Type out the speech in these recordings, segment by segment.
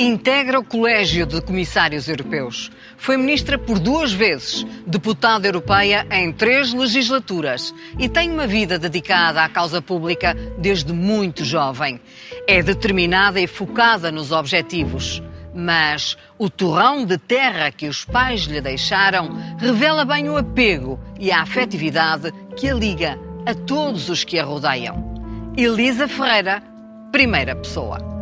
Integra o Colégio de Comissários Europeus. Foi ministra por duas vezes, deputada europeia em três legislaturas e tem uma vida dedicada à causa pública desde muito jovem. É determinada e focada nos objetivos. Mas o torrão de terra que os pais lhe deixaram revela bem o apego e a afetividade que a liga a todos os que a rodeiam. Elisa Ferreira, primeira pessoa.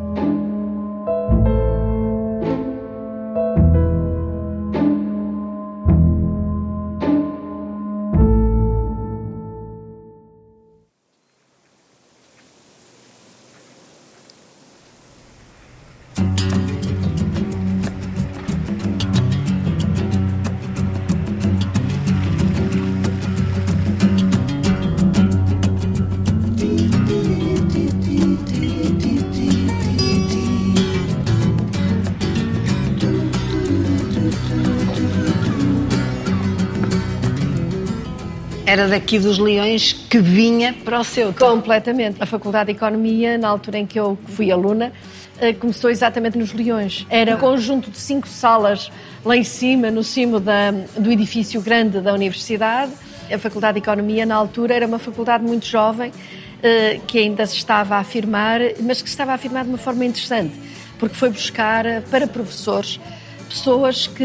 Era daqui dos Leões que vinha para o seu. Completamente. A Faculdade de Economia, na altura em que eu fui aluna, eh, começou exatamente nos Leões. Era um conjunto de cinco salas lá em cima, no cimo da, do edifício grande da universidade. A Faculdade de Economia, na altura, era uma faculdade muito jovem, eh, que ainda se estava a afirmar, mas que se estava a afirmar de uma forma interessante, porque foi buscar eh, para professores pessoas que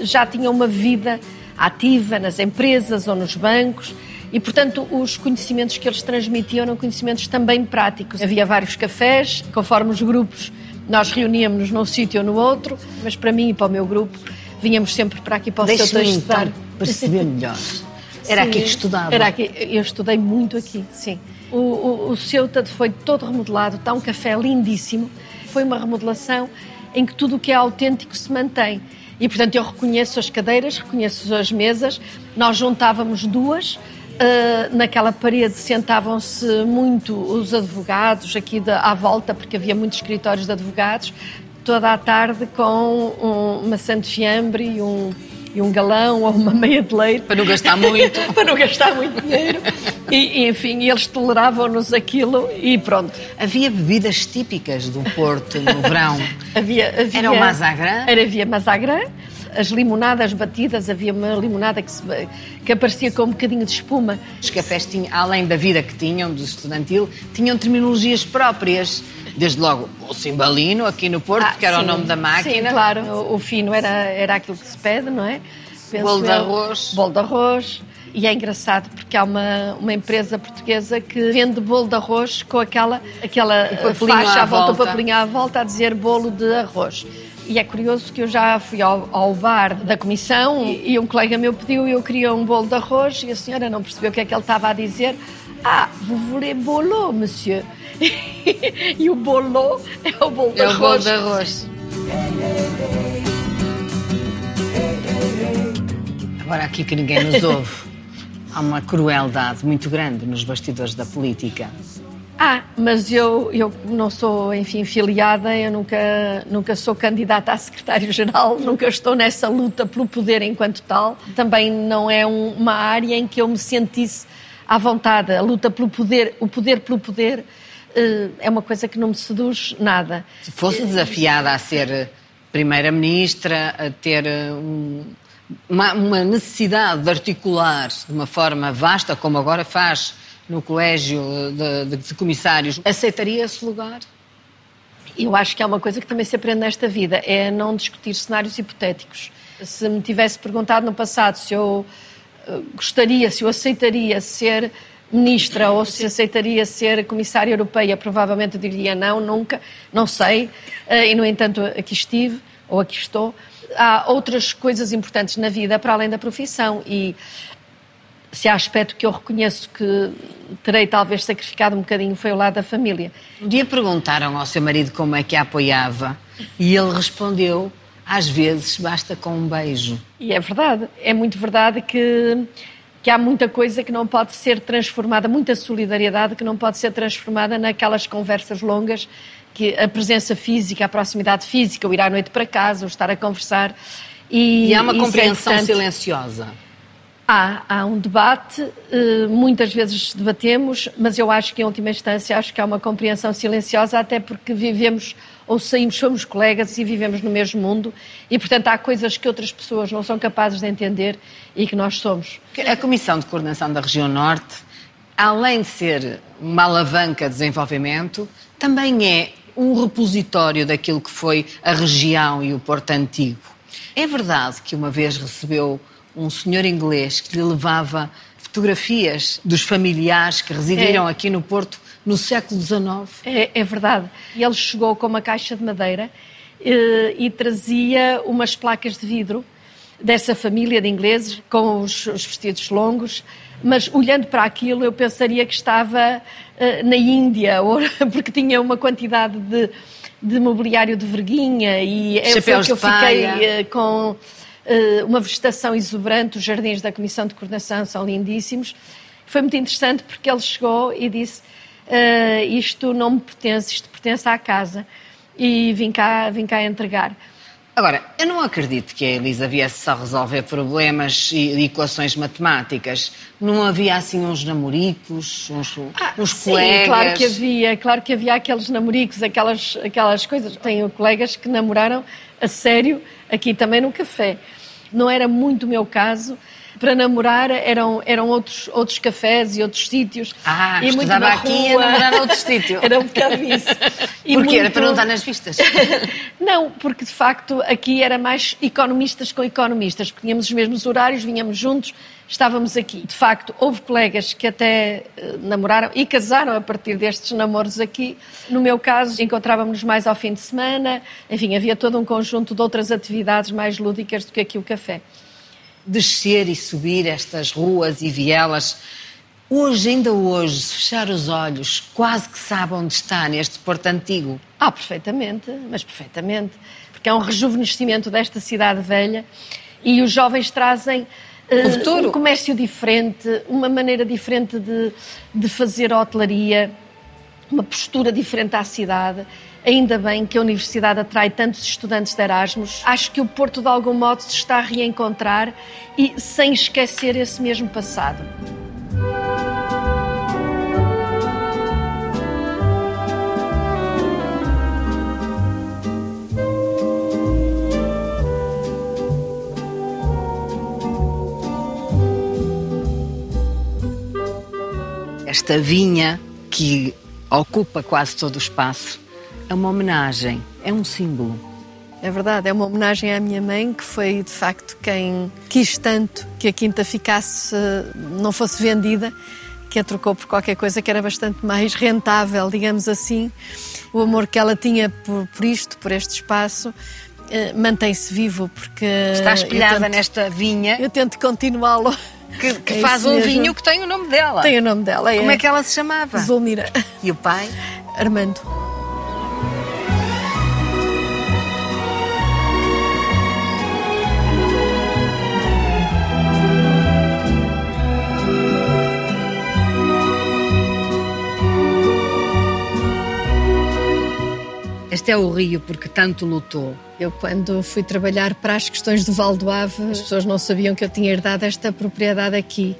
já tinham uma vida ativa nas empresas ou nos bancos e, portanto, os conhecimentos que eles transmitiam eram conhecimentos também práticos. Havia vários cafés, conforme os grupos, nós reuníamos-nos num sítio ou no outro, mas para mim e para o meu grupo, vinhamos sempre para aqui para o Deixe Ceuta estudar. Então, perceber melhor. Era sim, aqui que estudava? Era aqui, eu estudei muito aqui, sim. O, o, o Ceuta foi todo remodelado, está um café lindíssimo. Foi uma remodelação em que tudo o que é autêntico se mantém. E, portanto, eu reconheço as cadeiras, reconheço as mesas. Nós juntávamos duas. Uh, naquela parede sentavam-se muito os advogados aqui de, à volta, porque havia muitos escritórios de advogados, toda a tarde com um, uma santo fiambre e um, e um galão ou uma meia de leite. Para não gastar muito. para não gastar muito dinheiro. E, enfim, eles toleravam-nos aquilo e pronto. Havia bebidas típicas do Porto no verão? havia, havia. Era o mazagrã? Era, havia mazagrã. As limonadas batidas, havia uma limonada que, se, que aparecia com um bocadinho de espuma. Os cafés, tinham, além da vida que tinham, do estudantil, tinham terminologias próprias desde logo o cimbalino aqui no Porto, ah, que era sim, o nome da máquina. Sim, claro, o, o, fino era, era aquilo que se pede, não é? Penso bolo de arroz. Bolo de arroz. E é engraçado porque há uma, uma empresa portuguesa que vende bolo de arroz com aquela, aquela faixa à volta, o papelinho à volta a dizer bolo de arroz. E é curioso que eu já fui ao, ao bar da comissão e, e um colega meu pediu e eu queria um bolo de arroz e a senhora não percebeu o que é que ele estava a dizer. Ah, vous voulez bolo, monsieur? e o bolo é o bolo de é arroz. O bolo de arroz. Agora, aqui que ninguém nos ouve, há uma crueldade muito grande nos bastidores da política. Ah, mas eu, eu não sou, enfim, filiada, eu nunca, nunca sou candidata a secretário-geral, nunca estou nessa luta pelo poder enquanto tal. Também não é um, uma área em que eu me sentisse à vontade. A luta pelo poder, o poder pelo poder, eh, é uma coisa que não me seduz nada. Se fosse desafiada a ser primeira-ministra, a ter eh, um, uma, uma, necessidade de articular de uma forma vasta, como agora faz no Colégio de, de, de Comissários, aceitaria esse lugar? Eu acho que há uma coisa que também se aprende nesta vida, é não discutir cenários hipotéticos. Se me tivesse perguntado no passado se eu eh, gostaria, se eu aceitaria ser ministra ou se aceitaria ser comissária europeia, provavelmente eu diria não, nunca, não sei. Eh, e, no entanto, aqui estive, ou aqui estou. Há outras coisas importantes na vida para além da profissão e se há aspecto que eu reconheço que terei talvez sacrificado um bocadinho foi o lado da família. Um dia perguntaram ao seu marido como é que a apoiava e ele respondeu às vezes basta com um beijo. E é verdade, é muito verdade que, que há muita coisa que não pode ser transformada, muita solidariedade que não pode ser transformada naquelas conversas longas, que a presença física, a proximidade física, o ir à noite para casa, o estar a conversar. E, e há uma é compreensão é silenciosa. Há, há um debate, eh, muitas vezes debatemos, mas eu acho que em última instância acho que há uma compreensão silenciosa, até porque vivemos ou saímos, somos colegas e vivemos no mesmo mundo e, portanto, há coisas que outras pessoas não são capazes de entender e que nós somos. A Comissão de Coordenação da Região Norte, além de ser uma alavanca de desenvolvimento, também é um repositório daquilo que foi a região e o Porto Antigo. É verdade que uma vez recebeu um senhor inglês que lhe levava fotografias dos familiares que residiram é. aqui no Porto no século XIX. É, é, verdade. E ele chegou com uma caixa de madeira e, e trazia umas placas de vidro dessa família de ingleses com os, os, vestidos longos, mas olhando para aquilo eu pensaria que estava uh, na Índia, ou, porque tinha uma quantidade de, de mobiliário de verguinha e é foi que eu fiquei uh, com uma vegetação exuberante, os jardins da Comissão de Coordenação são lindíssimos. Foi muito interessante porque ele chegou e disse uh, isto não me pertence, isto pertence à casa e vim cá, vim cá entregar. Agora, eu não acredito que a Elisa viesse só resolver problemas e equações matemáticas. Não havia assim uns namoricos, uns, ah, uns sim, colegas? claro que havia. Claro que havia aqueles namoricos, aquelas, aquelas coisas. Tenho colegas que namoraram a sério aqui também no café. Não era muito o meu caso, para namorar eram, eram outros, outros cafés e outros sítios. Ah, e muito na aqui rua. e namorar outro sítio. Era um bocado isso. E Porquê? Muito... Era para não estar nas vistas? não, porque de facto aqui era mais economistas com economistas, porque tínhamos os mesmos horários, vinhamos juntos, estávamos aqui. De facto, houve colegas que até uh, namoraram e casaram a partir destes namoros aqui. No meu caso, encontrávamos mais ao fim de semana. Enfim, havia todo um conjunto de outras atividades mais lúdicas do que aqui o café descer e subir estas ruas e vielas. Hoje, ainda hoje, se fechar os olhos, quase que sabe onde está neste Porto Antigo. Ah, perfeitamente, mas perfeitamente. Porque é um rejuvenescimento desta cidade velha e os jovens trazem uh, um comércio diferente, uma maneira diferente de, de fazer hotelaria, uma postura diferente à cidade. Ainda bem que a Universidade atrai tantos estudantes de Erasmus. Acho que o Porto, de algum modo, se está a reencontrar e sem esquecer esse mesmo passado. Esta vinha que ocupa quase todo o espaço é uma homenagem, é um símbolo. É verdade, é uma homenagem à minha mãe, que foi de facto quem quis tanto que a quinta ficasse, não fosse vendida, que a trocou por qualquer coisa que era bastante mais rentável, digamos assim. O amor que ela tinha por, por isto, por este espaço, eh, mantém-se vivo porque está espelhada tento, nesta vinha. Eu tento continuá-lo. Que, que é faz um mesmo. vinho que tem o nome dela. Tem o nome dela. Como é, é que ela se chamava? Zulmira. E o pai? Armando. Este é o rio porque tanto lutou. Eu, quando fui trabalhar para as questões do Val do Ave, as pessoas não sabiam que eu tinha herdado esta propriedade aqui.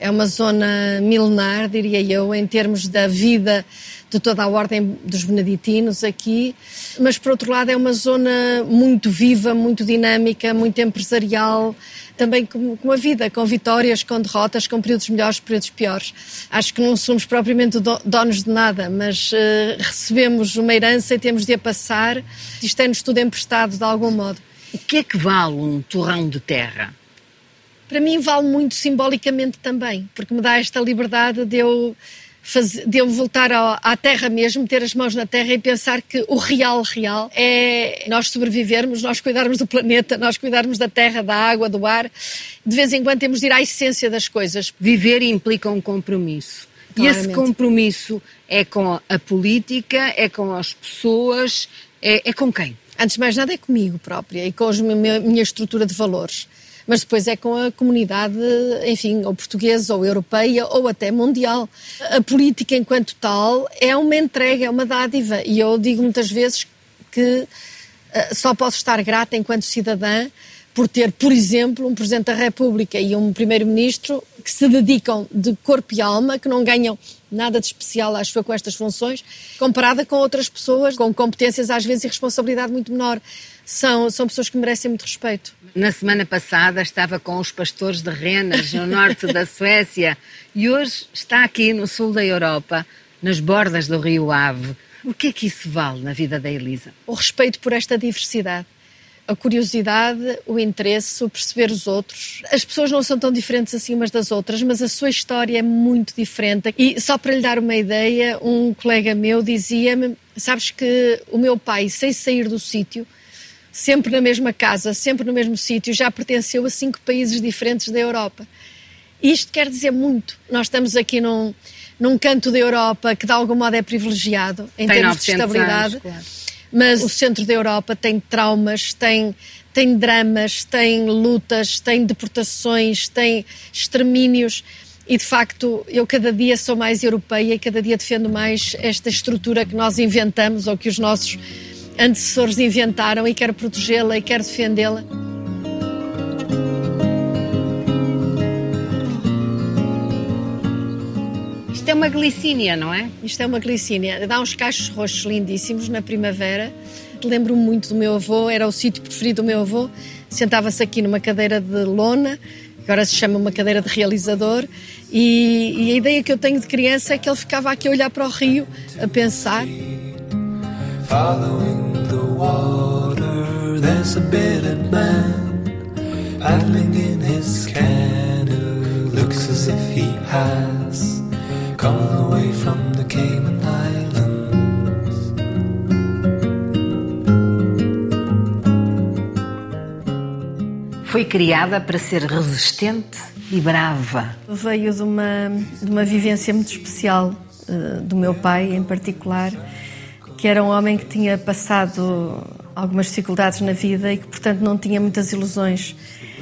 É uma zona milenar, diria eu, em termos da vida de toda a ordem dos beneditinos aqui, mas por outro lado é uma zona muito viva, muito dinâmica, muito empresarial, também com, com a vida, com vitórias, com derrotas, com períodos melhores, períodos piores. Acho que não somos propriamente donos de nada, mas uh, recebemos uma herança e temos de a passar. Isto é-nos tudo emprestado de algum modo. O que é que vale um torrão de terra? Para mim vale muito simbolicamente também, porque me dá esta liberdade de eu fazer, de eu voltar à, à, terra mesmo, ter as mãos na terra e pensar que o real, real, é nós sobrevivermos, nós cuidarmos do planeta, nós cuidarmos da terra, da água, do ar. De vez em quando temos de ir à essência das coisas. Viver implica um compromisso. Claramente. E esse compromisso é com a política, é com as pessoas, é, é com quem? Antes de mais nada é comigo própria e com a minha estrutura de valores mas depois é com a comunidade, enfim, ou portuguesa, ou europeia, ou até mundial. A política, enquanto tal, é uma entrega, é uma dádiva. E eu digo muitas vezes que uh, só posso estar grata enquanto cidadã por ter, por exemplo, um Presidente da República e um Primeiro-Ministro que se dedicam de corpo e alma, que não ganham nada de especial, acho eu, com estas funções, comparada com outras pessoas com competências, às vezes, e responsabilidade muito menor. São, são pessoas que merecem muito respeito. Na semana passada estava com os pastores de renas no norte da Suécia e hoje está aqui no sul da Europa, nas bordas do rio Ave. O que é que isso vale na vida da Elisa? O respeito por esta diversidade a curiosidade, o interesse, o perceber os outros. As pessoas não são tão diferentes assim umas das outras, mas a sua história é muito diferente. E só para lhe dar uma ideia, um colega meu dizia-me: Sabes que o meu pai, sem sair do sítio, sempre na mesma casa, sempre no mesmo sítio, já pertenceu a cinco países diferentes da Europa. Isto quer dizer muito. Nós estamos aqui num, num canto da Europa que de algum modo é privilegiado em Tem termos de estabilidade. Anos, claro mas o centro da Europa tem traumas, tem, tem dramas, tem lutas, tem deportações, tem extermínios. E de facto, eu cada dia sou mais europeia e cada dia defendo mais esta estrutura que nós inventamos ou que os nossos antecessores inventaram e quero protegê-la e quero defendê-la. Isto é uma glicínia, não é? Isto é uma glicínia. Dá uns cachos roxos lindíssimos na primavera. Lembro-me muito do meu avô, era o sítio preferido do meu avô. Sentava-se aqui numa cadeira de lona, agora se chama uma cadeira de realizador. E, e, a ideia que eu tenho de criança é que ele ficava aqui a olhar para o rio, a pensar. Following water, there's a bearded man paddling in his canoe. Looks as if he has away from the Cayman Islands. Foi criada para ser resistente e brava. Veio de uma, de uma vivência muito especial uh, do meu pai, em particular, que era um homem que tinha passado algumas dificuldades na vida e que, portanto, não tinha muitas ilusões.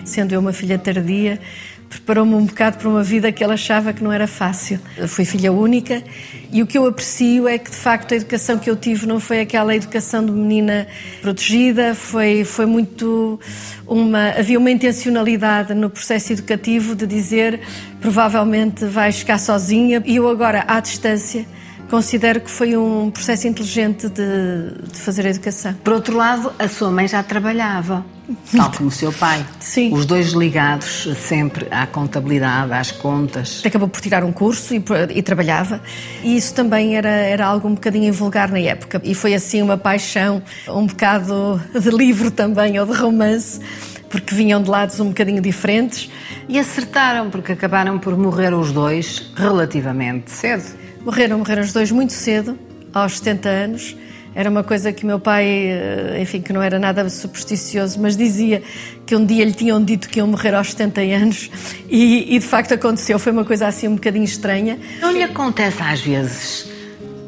Sendo eu uma filha tardia, preparou-me um bocado para uma vida que ele achava que não era fácil. Eu fui filha única e o que eu aprecio é que, de facto, a educação que eu tive não foi aquela educação de menina protegida, foi, foi muito uma. Havia uma intencionalidade no processo educativo de dizer provavelmente vais ficar sozinha e eu agora, à distância, considero que foi um processo inteligente de, de, fazer a educação. Por outro lado, a sua mãe já trabalhava, tal como o seu pai. Sim. Os dois ligados sempre à contabilidade, às contas. Acabou por tirar um curso e, e trabalhava. E isso também era, era algo um bocadinho vulgar na época. E foi assim uma paixão, um bocado de livro também, ou de romance porque vinham de lados um bocadinho diferentes. E acertaram, porque acabaram por morrer os dois relativamente cedo. Morreram, morreram os dois muito cedo, aos 70 anos. Era uma coisa que meu pai, eh, enfim, que não era nada supersticioso, mas dizia que um dia lhe tinham dito que iam morrer aos 70 anos e, e de facto aconteceu. Foi uma coisa assim um bocadinho estranha. Não lhe acontece às vezes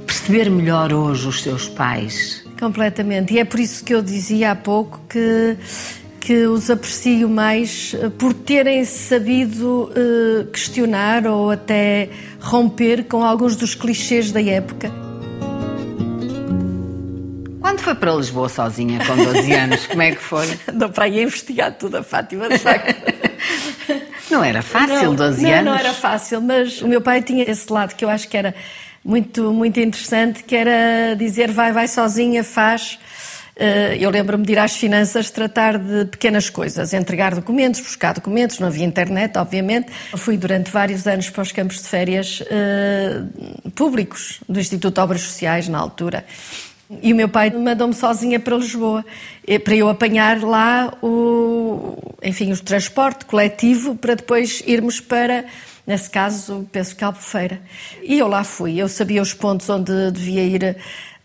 perceber melhor hoje os seus pais? Completamente. E é por isso que eu dizia há pouco que que os aprecio mais eh, por terem sabido uh, questionar ou até romper com alguns dos clichês da época. Quando foi para Lisboa sozinha, com 12 anos, como é que foi? Andou para aí a investigar tudo a Fátima, de facto. Não era fácil, não, 12 não, anos? Não, era fácil, mas o meu pai tinha esse lado que eu acho que era muito, muito interessante, que era dizer vai, vai sozinha, faz eh, eu lembro-me de ir às finanças tratar de pequenas coisas, entregar documentos, buscar documentos, não havia internet, obviamente. Fui durante vários anos para os campos de férias uh, públicos do Instituto de Obras Sociais, na altura. E o meu pai mandou-me sozinha para Lisboa, eh, para eu apanhar lá o, enfim, o transporte coletivo para depois irmos para, nesse caso, penso que Albufeira. E eu lá fui, eu sabia os pontos onde devia ir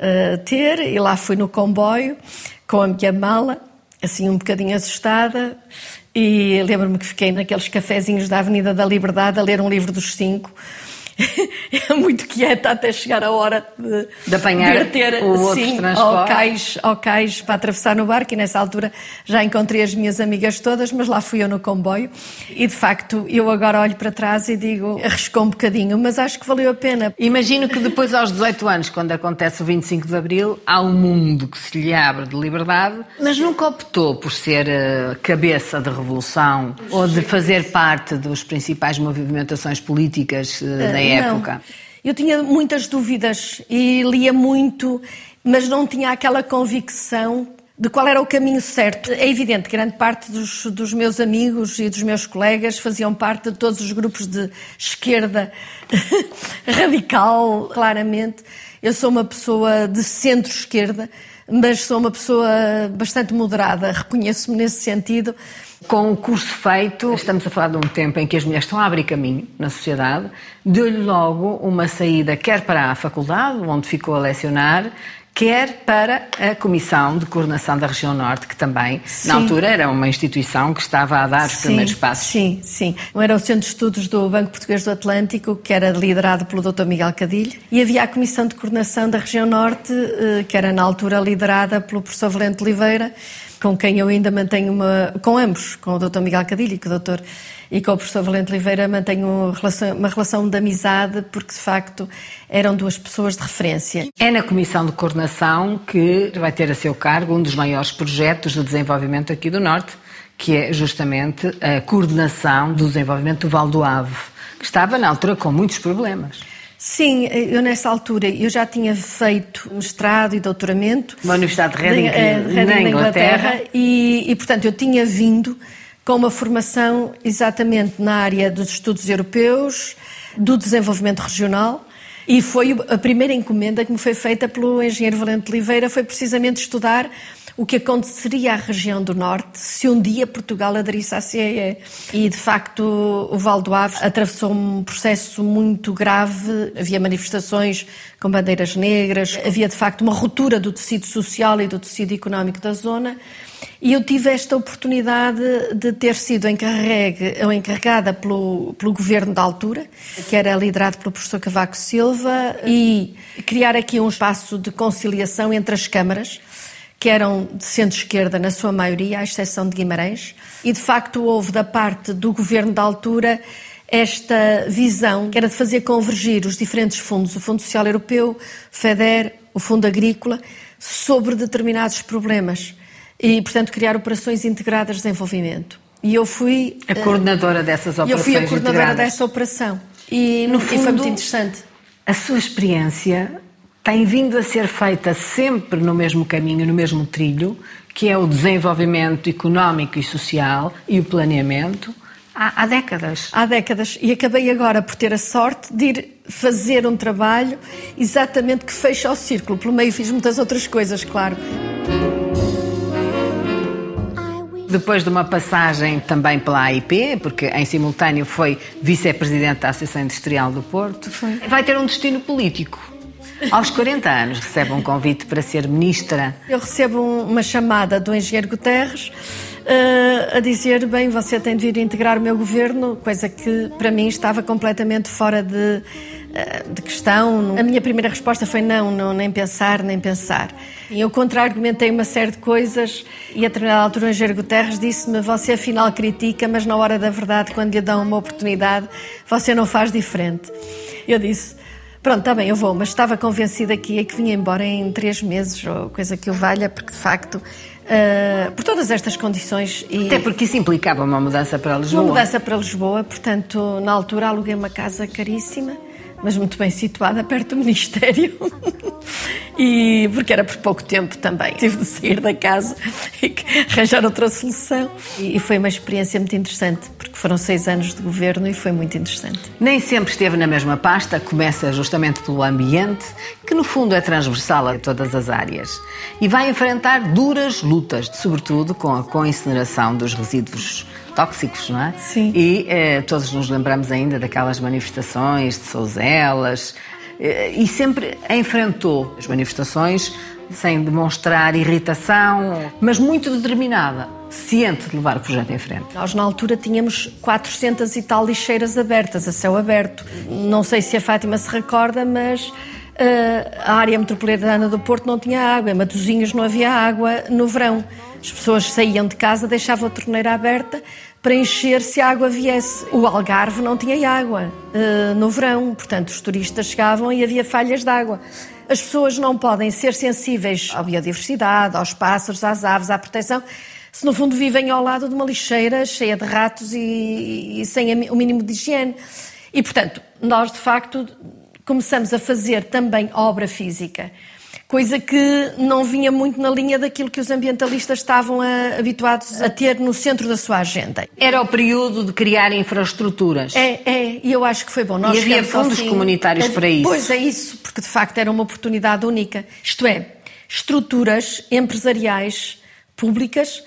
uh, ter, e lá fui no comboio com a minha mala, assim um bocadinho assustada, e lembro-me que fiquei naqueles cafezinhos da Avenida da Liberdade a ler um livro dos cinco. é muito quieta até chegar a hora de, de apanhar de ter, o outro sim, ao cais, ao cais para atravessar no barco e nessa altura já encontrei as minhas amigas todas, mas lá fui eu no comboio. E de facto eu agora olho para trás e digo, arriscou um bocadinho, mas acho que valeu a pena. Imagino que depois aos 18 anos, quando acontece o 25 de Abril, há um mundo que se lhe abre de liberdade, mas nunca optou por ser uh, cabeça de revolução ou de fazer parte dos principais movimentações políticas uh, da época. Eu tinha muitas dúvidas e lia muito, mas não tinha aquela convicção de qual era o caminho certo. É evidente que grande parte dos, dos, meus amigos e dos meus colegas faziam parte de todos os grupos de esquerda radical, claramente. Eu sou uma pessoa de centro-esquerda, mas sou uma pessoa bastante moderada, reconheço-me nesse sentido. Com o curso feito, estamos a falar de um tempo em que as mulheres estão a abrir caminho na sociedade, deu-lhe logo uma saída, quer para a faculdade, onde ficou a lecionar, quer para a Comissão de Coordenação da Região Norte, que também, sim. na altura, era uma instituição que estava a dar os sim, primeiros passos. Sim, sim. Era o Centro de Estudos do Banco Português do Atlântico, que era liderado pelo Dr. Miguel Cadilho, e havia a Comissão de Coordenação da Região Norte, eh, que era, na altura, liderada pelo professor Valente Oliveira, com quem eu ainda mantenho uma. com ambos, com o Dr. Miguel Cadilho e com o Dr e com o professor Valente Oliveira mantenho uma relação de amizade porque, de facto, eram duas pessoas de referência. É na Comissão de Coordenação que vai ter a seu cargo um dos maiores projetos de desenvolvimento aqui do Norte, que é justamente a coordenação do desenvolvimento do Val do Ave, que estava na altura com muitos problemas. Sim, eu nessa altura eu já tinha feito mestrado e doutoramento. Na Universidade de Reading, de, eh, Reading na Inglaterra, Inglaterra e, e, portanto, eu tinha vindo com uma formação exatamente na área dos estudos europeus, do desenvolvimento regional. E foi a primeira encomenda que me foi feita pelo engenheiro Valente Oliveira, foi precisamente estudar o que aconteceria à região do Norte se um dia Portugal aderisse à CEE. E, de facto, o Val do Ave atravessou um processo muito grave. Havia manifestações com bandeiras negras, havia, de facto, uma ruptura do tecido social e do tecido económico da zona. E eu tive esta oportunidade de ter sido encarregue, ou encarregada pelo, pelo governo da altura, que era liderado pelo professor Cavaco Silva, e criar aqui um espaço de conciliação entre as câmaras que eram de centro-esquerda na sua maioria, à exceção de Guimarães, e de facto houve da parte do governo da altura esta visão que era de fazer convergir os diferentes fundos, o Fundo Social Europeu, o FEDER, o Fundo Agrícola, sobre determinados problemas e, portanto, criar operações integradas de desenvolvimento. E eu fui a coordenadora dessas operações. Eu fui a coordenadora integradas. dessa operação e, no fundo, e foi muito interessante. A sua experiência tem vindo a ser feita sempre no mesmo caminho, no mesmo trilho, que é o desenvolvimento económico e social e o planeamento, há, há, décadas. Há décadas. E acabei agora por ter a sorte de ir fazer um trabalho exatamente que fecha o círculo. Pelo meio fiz muitas outras coisas, claro. Depois de uma passagem também pela AIP, porque em simultâneo foi vice-presidente da Associação Industrial do Porto, foi. vai ter um destino político. Aos 40 anos recebe um convite para ser ministra. Eu recebo uma chamada do engenheiro Guterres uh, a dizer: bem, você tem de vir integrar o meu governo, coisa que para mim estava completamente fora de, uh, de questão. A minha primeira resposta foi: não, não, nem pensar, nem pensar. E eu contra-argumentei uma série de coisas e a determinada altura o engenheiro Guterres disse-me: você afinal critica, mas na hora da verdade, quando lhe dão uma oportunidade, você não faz diferente. Eu disse. Pronto, está bem, eu vou, mas estava convencida que ia que vinha embora em três meses, ou coisa que o valha, porque de facto, uh, por todas estas condições. E... Até porque isso implicava uma mudança para Lisboa. Uma mudança para Lisboa, portanto, na altura aluguei uma casa caríssima mas muito bem situada perto do Ministério. e porque era por pouco tempo também. Tive de sair da casa e arranjar outra solução. E, foi uma experiência muito interessante, porque foram seis anos de governo e foi muito interessante. Nem sempre esteve na mesma pasta, começa justamente pelo ambiente, que no fundo é transversal a todas as áreas. E vai enfrentar duras lutas, sobretudo com a coincineração dos resíduos tóxicos, não é? Sim. E eh, todos nos lembramos ainda daquelas manifestações de Souzelas eh, e sempre enfrentou as manifestações sem demonstrar irritação, mas muito determinada. ciente de levar o projeto em frente? Nós, na altura, tínhamos 400 e tal lixeiras abertas, a céu aberto. Não sei se a Fátima se recorda, mas a área metropolitana do Porto não tinha água. Em Matosinhos não havia água no verão. As pessoas saíam de casa, deixavam a torneira aberta para encher se a água viesse. O Algarve não tinha água uh, no verão, portanto, os turistas chegavam e havia falhas de água. As pessoas não podem ser sensíveis à biodiversidade, aos pássaros, às aves, à proteção, se no fundo vivem ao lado de uma lixeira cheia de ratos e, e sem o mínimo de higiene. E, portanto, nós de facto começamos a fazer também obra física coisa que não vinha muito na linha daquilo que os ambientalistas estavam a, habituados a ter no centro da sua agenda. Era o período de criar infraestruturas. É, é, e eu acho que foi bom. Nós e havia fundos assim, comunitários para isso. Pois é isso, porque de facto era uma oportunidade única. Isto é, estruturas empresariais públicas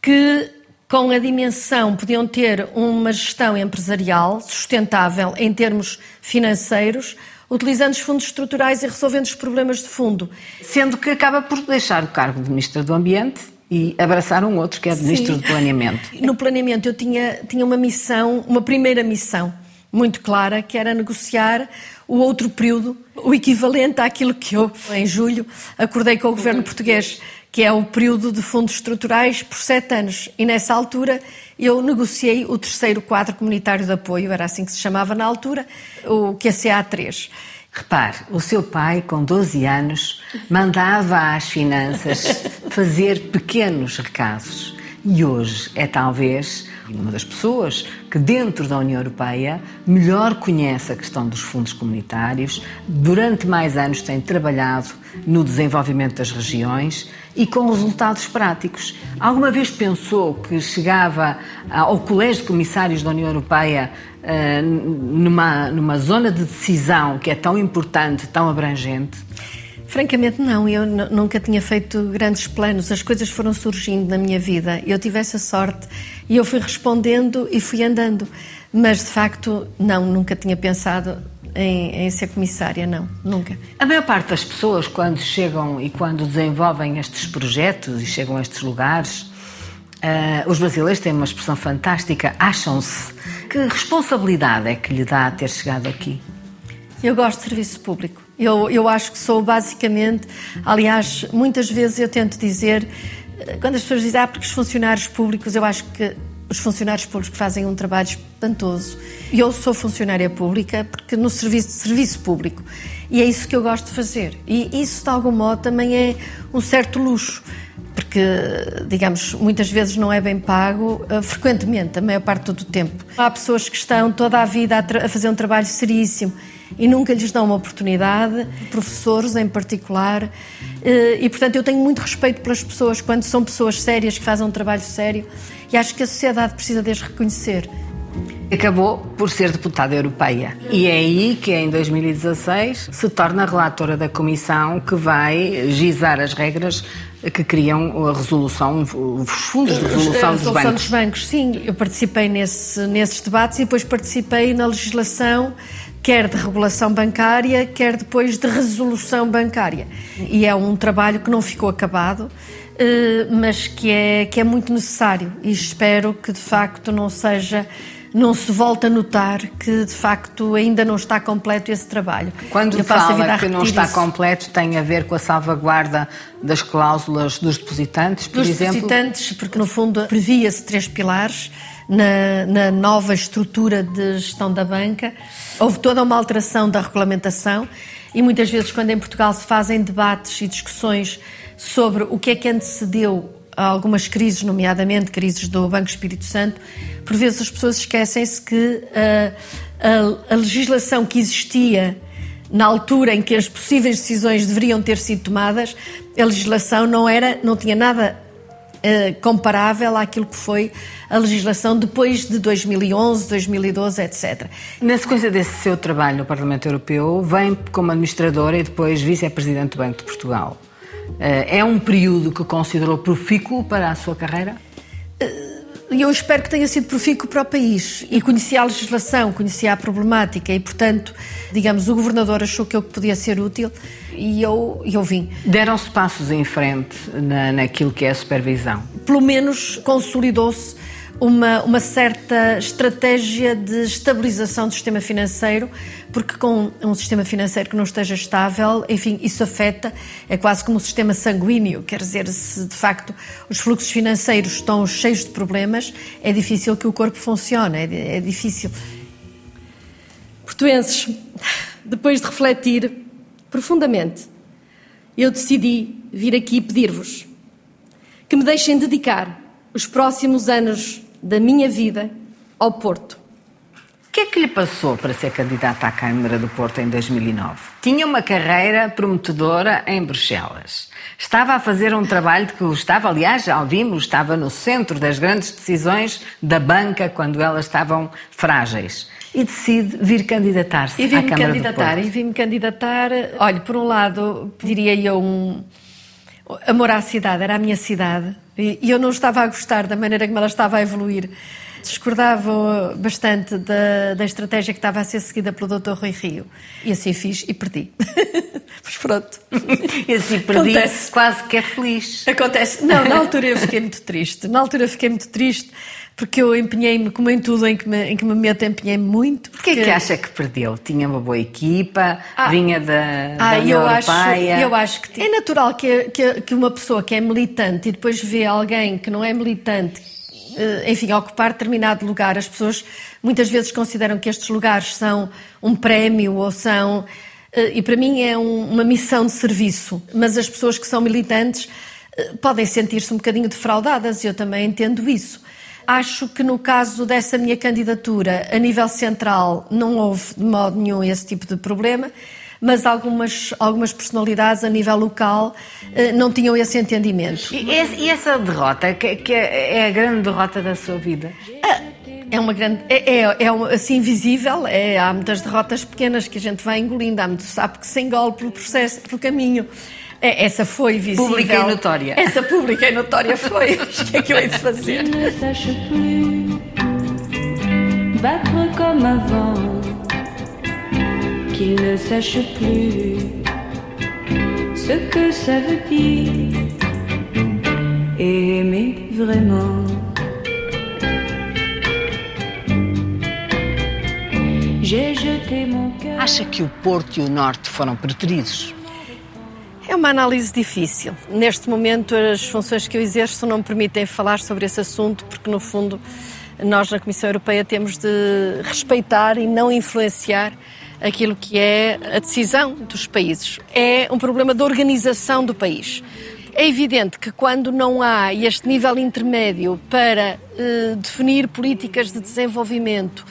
que com a dimensão podiam ter uma gestão empresarial sustentável em termos financeiros, utilizando os fundos estruturais e resolvendo os problemas de fundo. Sendo que acaba por deixar o cargo de Ministra do Ambiente e abraçar um outro que é de Ministro do Planeamento. No planeamento eu tinha, tinha uma missão, uma primeira missão muito clara, que era negociar o outro período, o equivalente àquilo que eu, em julho, acordei com o governo português, que é o período de fundos estruturais por sete anos. E nessa altura eu negociei o terceiro quadro comunitário de apoio, era assim que se chamava na altura, o QCA3. Repare, o seu pai, com 12 anos, mandava às finanças fazer pequenos recados. E hoje é talvez uma das pessoas que, dentro da União Europeia, melhor conhece a questão dos fundos comunitários, durante mais anos tem trabalhado no desenvolvimento das regiões e com resultados práticos. Alguma vez pensou que chegava ao Colégio de Comissários da União Europeia eh, numa, numa zona de decisão que é tão importante, tão abrangente? Francamente, não. Eu nunca tinha feito grandes planos. As coisas foram surgindo na minha vida. Eu tive essa sorte e eu fui respondendo e fui andando. Mas, de facto, não, nunca tinha pensado em, em, ser comissária, não, nunca. A maior parte das pessoas, quando chegam e quando desenvolvem estes projetos e chegam a estes lugares, uh, os brasileiros têm uma expressão fantástica, acham-se. Que responsabilidade é que lhe dá ter chegado aqui? Eu gosto de serviço público. Eu, eu acho que sou basicamente, aliás, muitas vezes eu tento dizer, eh, quando as pessoas dizem, ah, porque os funcionários públicos, eu acho que os funcionários públicos fazem um trabalho espantoso. Eu sou funcionária pública porque no serviço de serviço público. E é isso que eu gosto de fazer. E isso, de algum modo, também é um certo luxo. Porque, digamos, muitas vezes não é bem pago, uh, frequentemente, a maior parte do tempo. Há pessoas que estão toda a vida a, a fazer um trabalho seríssimo e nunca lhes dão uma oportunidade, professores em particular. Uh, e, portanto, eu tenho muito respeito pelas pessoas quando são pessoas sérias que fazem um trabalho sério e acho que a sociedade precisa de as reconhecer. Acabou por ser deputada europeia. E é aí que, em 2016, se torna relatora da comissão que vai gizar as regras que criam a resolução, os fundos de resolução dos bancos. dos bancos, sim. Eu participei nesse, nesses debates e depois participei na legislação quer de regulação bancária, quer depois de resolução bancária. E é um trabalho que não ficou acabado. Eh, mas que é, que é muito necessário e espero que de facto não seja não se volte a notar que de facto ainda não está completo esse trabalho. Quando fala que não está isso. completo, tem a ver com a salvaguarda das cláusulas dos depositantes, por dos exemplo? Dos depositantes, porque no fundo previa-se três pilares na, na, nova estrutura de gestão da banca. Houve toda uma alteração da regulamentação e muitas vezes quando em Portugal se fazem debates e discussões sobre o que é que antecedeu a algumas crises, nomeadamente crises do Banco Espírito Santo, por vezes as pessoas esquecem-se que a, a, a legislação que existia na altura em que as possíveis decisões deveriam ter sido tomadas, a legislação não era, não tinha nada uh, comparável àquilo que foi a legislação depois de 2011, 2012, etc. Na sequência desse seu trabalho no Parlamento Europeu, vem como administradora e depois vice-presidente do Banco de Portugal. Eh, é um período que considerou profícuo para a sua carreira? Eh, e eu espero que tenha sido profícuo para o país. E conhecia a legislação, conhecia a problemática e, portanto, digamos, o governador achou que eu podia ser útil e eu, eu vim. Deram-se passos em frente na, naquilo que é a supervisão? Pelo menos consolidou-se uma, uma certa estratégia de estabilização do sistema financeiro, porque com um sistema financeiro que não esteja estável, enfim, isso afeta, é quase como um sistema sanguíneo, quer dizer, se de facto os fluxos financeiros estão cheios de problemas, é difícil que o corpo funcione, é, é difícil. Portuenses, depois de refletir profundamente, eu decidi vir aqui pedir-vos que me deixem dedicar os próximos anos da minha vida ao Porto. O que é que lhe passou para ser candidata à Câmara do Porto em 2009? Tinha uma carreira prometedora em Bruxelas. Estava a fazer um trabalho de que gostava, aliás, já ouvimos, estava no centro das grandes decisões da banca quando elas estavam frágeis. E decide vir candidatar-se à Câmara candidatar, do Porto. E vim-me candidatar, olha, por um lado, diria eu, um amor à cidade, era a minha cidade e, eu não estava a gostar da maneira como ela estava a evoluir. Discordava bastante da, da estratégia que estava a ser seguida pelo Dr. Rui Rio. E assim fiz e perdi. Mas pronto. E assim perdi, Acontece. quase que é feliz. Acontece. Não, na altura eu fiquei muito triste. Na altura eu fiquei muito triste porque eu empenhei-me, como em tudo em que me, em que me meto, empenhei-me muito. Porquê porque... que acha que perdeu? Tinha uma boa equipa, ah, vinha da, ah, da eu Europeia. acho, eu acho que é natural que, que, que uma pessoa que é militante e depois vê alguém que não é militante eh, enfim, ocupar determinado lugar. As pessoas muitas vezes consideram que estes lugares são um prémio ou são. Eh, e para mim é um, uma missão de serviço. Mas as pessoas que são militantes eh, podem sentir-se um bocadinho defraudadas e eu também entendo isso. Acho que no caso dessa minha candidatura, a nível central, não houve de modo nenhum esse tipo de problema, mas algumas, algumas personalidades a nível local eh, não tinham esse entendimento. E, essa derrota, que, que, é a grande derrota da sua vida? É uma grande. É, é, é assim visível. É, há muitas derrotas pequenas que a gente vai engolindo. Há muito sapo que se engole pelo processo, pelo caminho. É, essa foi visível. Pública e notória. Essa pública e notória foi. O que é que eu hei de fazer? battre comme avant, qu'il ne sache plus ce que ça veut dire aimer vraiment. Acha que o Porto e o Norte foram preteridos? É uma análise difícil. Neste momento, as funções que eu exerço não me permitem falar sobre esse assunto, porque, no fundo, nós na Comissão Europeia temos de respeitar e não influenciar aquilo que é a decisão dos países. É um problema de organização do país. É evidente que quando não há este nível intermédio para eh, definir políticas de desenvolvimento,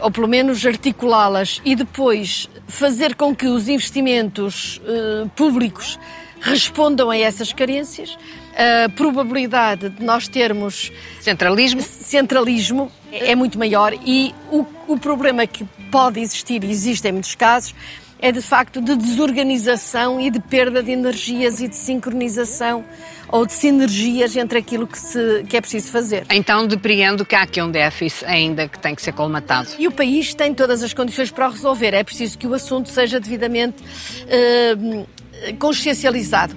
ou pelo menos articulá-las e depois fazer com que os investimentos uh, públicos respondam a essas carências, a probabilidade de nós termos centralismo, centralismo é muito maior e o, o problema que pode existir e existe em muitos casos é de facto de desorganização e de perda de energias e de sincronização ou de sinergias entre aquilo que, se, que é preciso fazer. Então depreendo que há aqui um déficit ainda que tem que ser colmatado. E o país tem todas as condições para o resolver. É preciso que o assunto seja devidamente uh, consciencializado.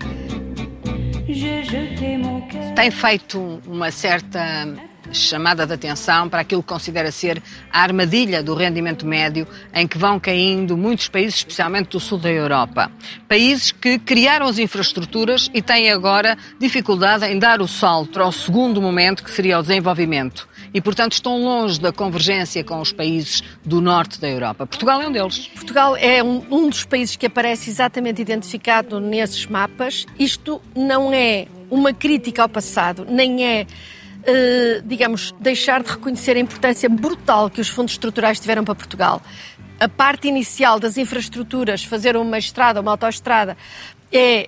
Tem feito uma certa chamada de atenção para aquilo que considera ser a armadilha do rendimento médio em que vão caindo muitos países, especialmente do sul da Europa. Países que criaram as infraestruturas e têm agora dificuldade em dar o salto ao segundo momento, que seria o desenvolvimento. E, portanto, estão longe da convergência com os países do norte da Europa. Portugal é um deles. Portugal é um, um dos países que aparece exatamente identificado nesses mapas. Isto não é uma crítica ao passado, nem é uh, digamos, deixar de reconhecer a importância brutal que os fundos estruturais tiveram para Portugal. A parte inicial das infraestruturas, fazer uma estrada, uma autoestrada, é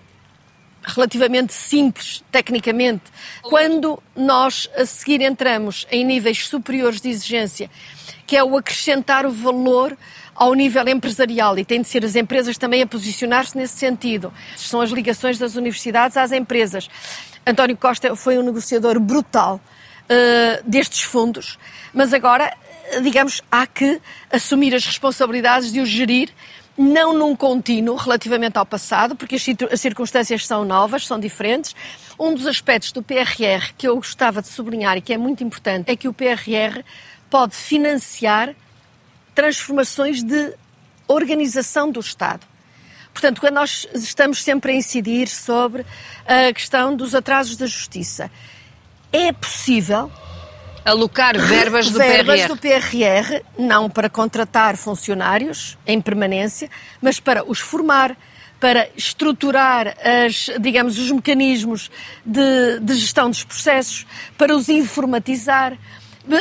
relativamente simples tecnicamente. Quando nós a seguir entramos em níveis superiores de exigência, que é o acrescentar o valor ao nível empresarial e tem de ser as empresas também a posicionar-se nesse sentido. São as ligações das universidades às empresas. António Costa foi um negociador brutal. uh, destes fundos, mas agora, digamos, há que assumir as responsabilidades de os gerir não num contínuo relativamente ao passado, porque as circunstâncias são novas, são diferentes. Um dos aspectos do PRR que eu gostava de sublinhar e que é muito importante é que o PRR pode financiar transformações de organização do Estado. Portanto, quando nós estamos sempre a incidir sobre a questão dos atrasos da justiça, é possível alocar verbas do verbas PRR. do PRR, não para contratar funcionários em permanência, mas para os formar, para estruturar as, digamos, os mecanismos de, de gestão dos processos, para os informatizar,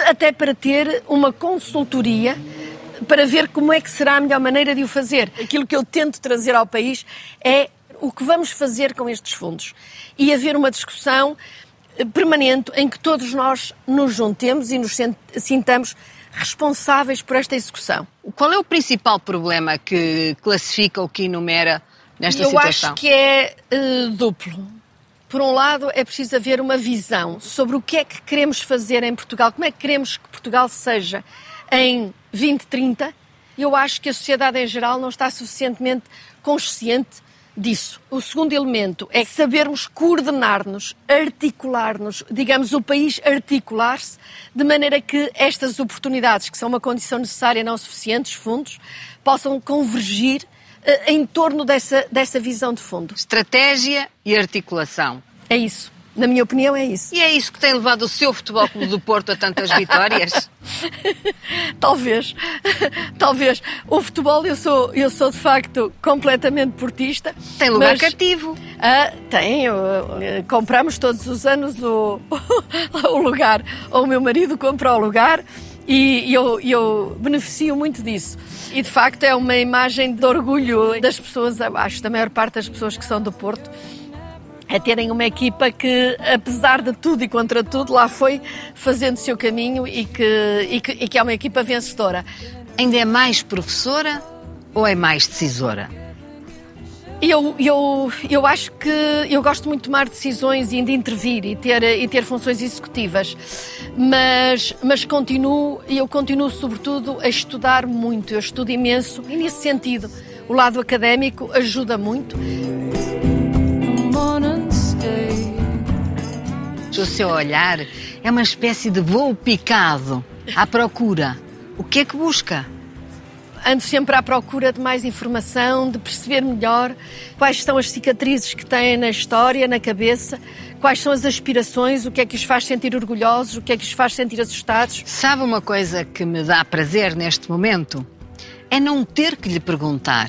até para ter uma consultoria para ver como é que será a melhor maneira de o fazer. Aquilo que eu tento trazer ao país é o que vamos fazer com estes fundos e haver uma discussão permanente em que todos nós nos juntemos e nos sintamos responsáveis por esta execução. Qual é o principal problema que classifica ou que enumera nesta Eu situação? Eu acho que é uh, duplo. Por um lado, é preciso haver uma visão sobre o que é que queremos fazer em Portugal, como é que queremos que Portugal seja em 2030. Eu acho que a sociedade em geral não está suficientemente consciente disso. O segundo elemento é sabermos coordenar-nos, articular-nos, digamos, o país articular-se, de maneira que estas oportunidades, que são uma condição necessária não suficientes, fundos, possam convergir em torno dessa, dessa visão de fundo. Estratégia e articulação. É isso. Na minha opinião, é isso. E é isso que tem levado o seu Futebol Clube do Porto a tantas vitórias? Talvez. Talvez. O futebol, eu sou, eu sou de facto completamente portista. Tem lugar mas, cativo. Ah, tem. compramos todos os anos o, o lugar. Ou o meu marido compra o lugar. E eu, eu beneficio muito disso. E de facto é uma imagem de orgulho das pessoas, acho, da maior parte das pessoas que são do Porto a terem uma equipa que, apesar de tudo e contra tudo, lá foi fazendo o seu caminho e que, e que, e que é uma equipa vencedora. Ainda é mais professora ou é mais decisora? Eu, eu, eu acho que eu gosto muito de tomar decisões e de intervir e ter, e ter funções executivas, mas, mas continuo, eu continuo sobretudo a estudar muito, eu estudo imenso e nesse sentido o lado académico ajuda muito. O seu olhar é uma espécie de voo picado à procura. O que é que busca? Ando sempre à procura de mais informação, de perceber melhor quais são as cicatrizes que têm na história, na cabeça, quais são as aspirações, o que é que os faz sentir orgulhosos, o que é que os faz sentir assustados. Sabe uma coisa que me dá prazer neste momento? É não ter que lhe perguntar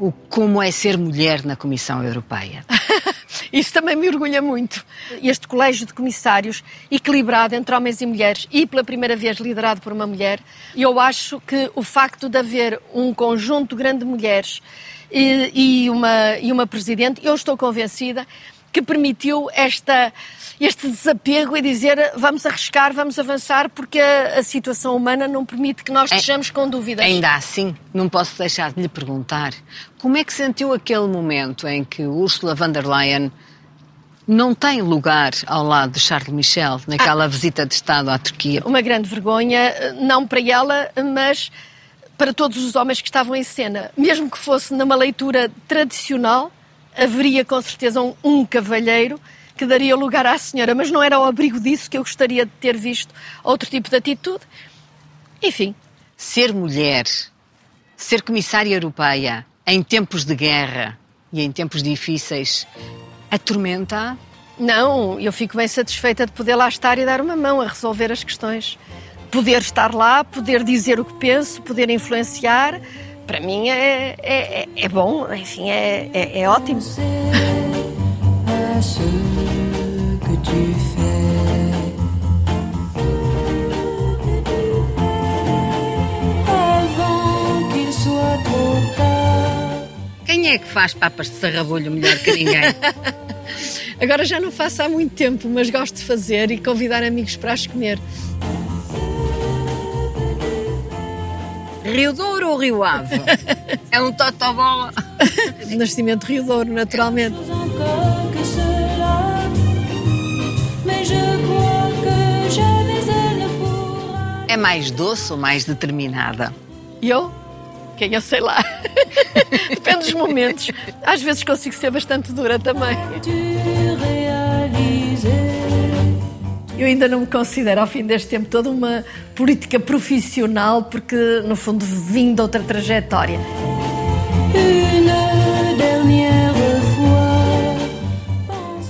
o como é ser mulher na Comissão Europeia. Isso também me orgulha muito. Este colégio de comissários, equilibrado entre homens e mulheres e pela primeira vez liderado por uma mulher, eu acho que o facto de haver um conjunto grande de mulheres e, e uma, e uma presidente, eu estou convencida que permitiu esta, este desapego e dizer vamos arriscar, vamos avançar, porque a, a situação humana não permite que nós é, estejamos com dúvidas. Ainda assim, não posso deixar de lhe perguntar como é que sentiu aquele momento em que Ursula von der Leyen não tem lugar ao lado de Charles Michel naquela ah, visita de Estado à Turquia? Uma grande vergonha, não para ela, mas para todos os homens que estavam em cena. Mesmo que fosse numa leitura tradicional, haveria com certeza um, um cavalheiro que daria lugar à senhora, mas não era ao abrigo disso que eu gostaria de ter visto outro tipo de atitude. Enfim. Ser mulher, ser comissária europeia em tempos de guerra e em tempos difíceis, atormenta? Não, eu fico bem satisfeita de poder lá estar e dar uma mão a resolver as questões. Poder estar lá, poder dizer o que penso, poder influenciar, para mim é, é, é bom, enfim, é, é, é ótimo. Quem é que faz papas de sarrabulho melhor que ninguém? Agora já não faço há muito tempo, mas gosto de fazer e convidar amigos para as comer. Rio Douro ou Rio Ave? é um totobola. Nascimento Rio Douro, naturalmente. Que É mais doce ou mais determinada? Eu? Quem eu sei lá. Depende dos momentos. Às vezes consigo ser bastante dura também. Eu ainda não me considero, ao fim deste tempo todo, uma política profissional, porque, no fundo, vim de outra trajetória.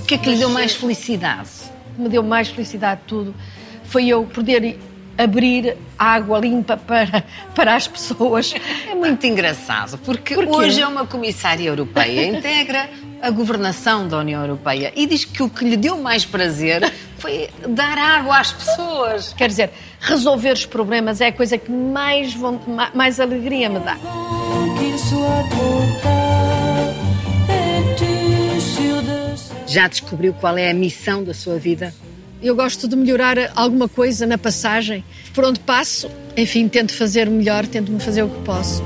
O que é que lhe deu mais felicidade? O que me deu mais felicidade de tudo foi eu poder abrir água limpa para, para as pessoas. É muito engraçado, porque hoje é uma comissária europeia, integra a governação da União Europeia e diz que o que lhe deu mais prazer foi dar água às pessoas. Quer dizer, resolver os problemas é a coisa que mais, mais alegria me dá. Já descobriu qual é a missão da sua vida? Eu gosto de melhorar alguma coisa na passagem. Por onde passo, enfim, tento fazer melhor, tento-me fazer o que posso.